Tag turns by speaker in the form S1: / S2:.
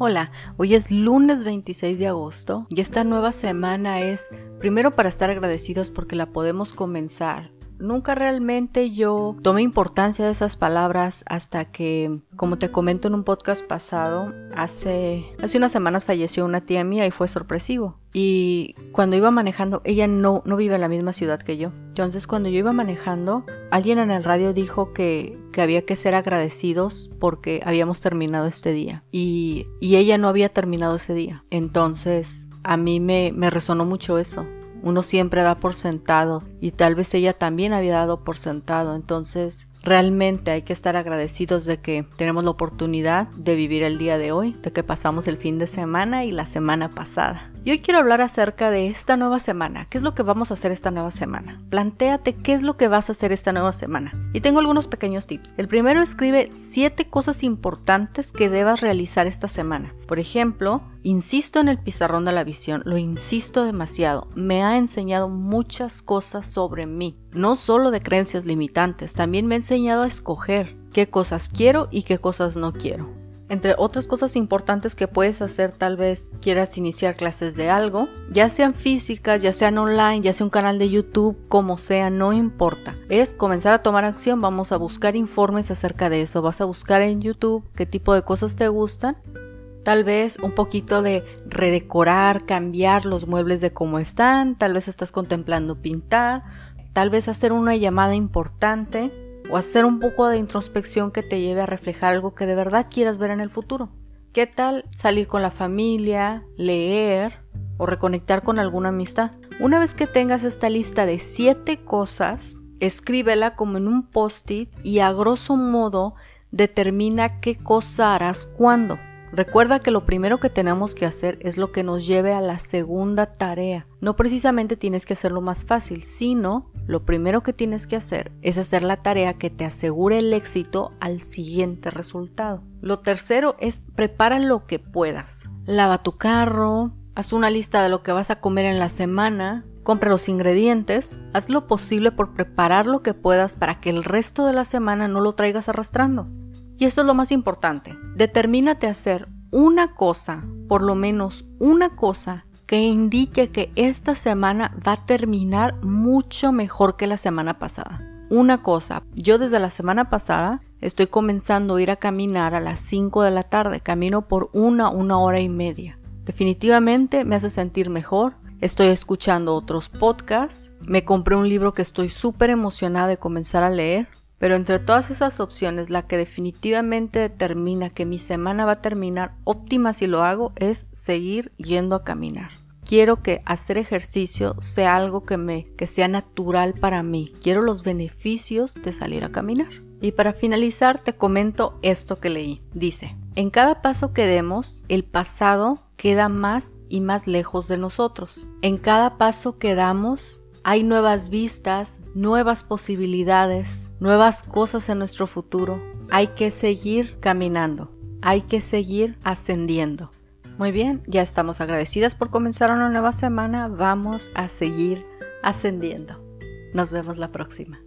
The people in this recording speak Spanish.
S1: Hola, hoy es lunes 26 de agosto y esta nueva semana es primero para estar agradecidos porque la podemos comenzar nunca realmente yo tomé importancia de esas palabras hasta que, como te comento en un podcast pasado, hace, hace unas semanas falleció una tía mía y fue sorpresivo. Y cuando iba manejando, ella no, no vive en la misma ciudad que yo. Entonces cuando yo iba manejando, alguien en el radio dijo que, que había que ser agradecidos porque habíamos terminado este día. Y, y ella no había terminado ese día. Entonces a mí me, me resonó mucho eso uno siempre da por sentado y tal vez ella también había dado por sentado. Entonces, realmente hay que estar agradecidos de que tenemos la oportunidad de vivir el día de hoy, de que pasamos el fin de semana y la semana pasada. Y hoy quiero hablar acerca de esta nueva semana. ¿Qué es lo que vamos a hacer esta nueva semana? Plantéate qué es lo que vas a hacer esta nueva semana. Y tengo algunos pequeños tips. El primero escribe 7 cosas importantes que debas realizar esta semana. Por ejemplo, insisto en el pizarrón de la visión, lo insisto demasiado. Me ha enseñado muchas cosas sobre mí. No solo de creencias limitantes, también me ha enseñado a escoger qué cosas quiero y qué cosas no quiero. Entre otras cosas importantes que puedes hacer, tal vez quieras iniciar clases de algo, ya sean físicas, ya sean online, ya sea un canal de YouTube, como sea, no importa. Es comenzar a tomar acción, vamos a buscar informes acerca de eso, vas a buscar en YouTube qué tipo de cosas te gustan. Tal vez un poquito de redecorar, cambiar los muebles de cómo están, tal vez estás contemplando pintar, tal vez hacer una llamada importante, o hacer un poco de introspección que te lleve a reflejar algo que de verdad quieras ver en el futuro. ¿Qué tal salir con la familia, leer o reconectar con alguna amistad? Una vez que tengas esta lista de siete cosas, escríbela como en un post-it y a grosso modo determina qué cosa harás cuándo. Recuerda que lo primero que tenemos que hacer es lo que nos lleve a la segunda tarea. No precisamente tienes que hacerlo más fácil, sino lo primero que tienes que hacer es hacer la tarea que te asegure el éxito al siguiente resultado. Lo tercero es prepara lo que puedas. Lava tu carro, haz una lista de lo que vas a comer en la semana, compra los ingredientes, haz lo posible por preparar lo que puedas para que el resto de la semana no lo traigas arrastrando. Y eso es lo más importante. Determínate a hacer una cosa, por lo menos una cosa, que indique que esta semana va a terminar mucho mejor que la semana pasada. Una cosa, yo desde la semana pasada estoy comenzando a ir a caminar a las 5 de la tarde, camino por una, una hora y media. Definitivamente me hace sentir mejor, estoy escuchando otros podcasts, me compré un libro que estoy súper emocionada de comenzar a leer, pero entre todas esas opciones, la que definitivamente determina que mi semana va a terminar óptima si lo hago es seguir yendo a caminar. Quiero que hacer ejercicio sea algo que me que sea natural para mí. Quiero los beneficios de salir a caminar. Y para finalizar te comento esto que leí. Dice, en cada paso que demos, el pasado queda más y más lejos de nosotros. En cada paso que damos, hay nuevas vistas, nuevas posibilidades, nuevas cosas en nuestro futuro. Hay que seguir caminando, hay que seguir ascendiendo. Muy bien, ya estamos agradecidas por comenzar una nueva semana. Vamos a seguir ascendiendo. Nos vemos la próxima.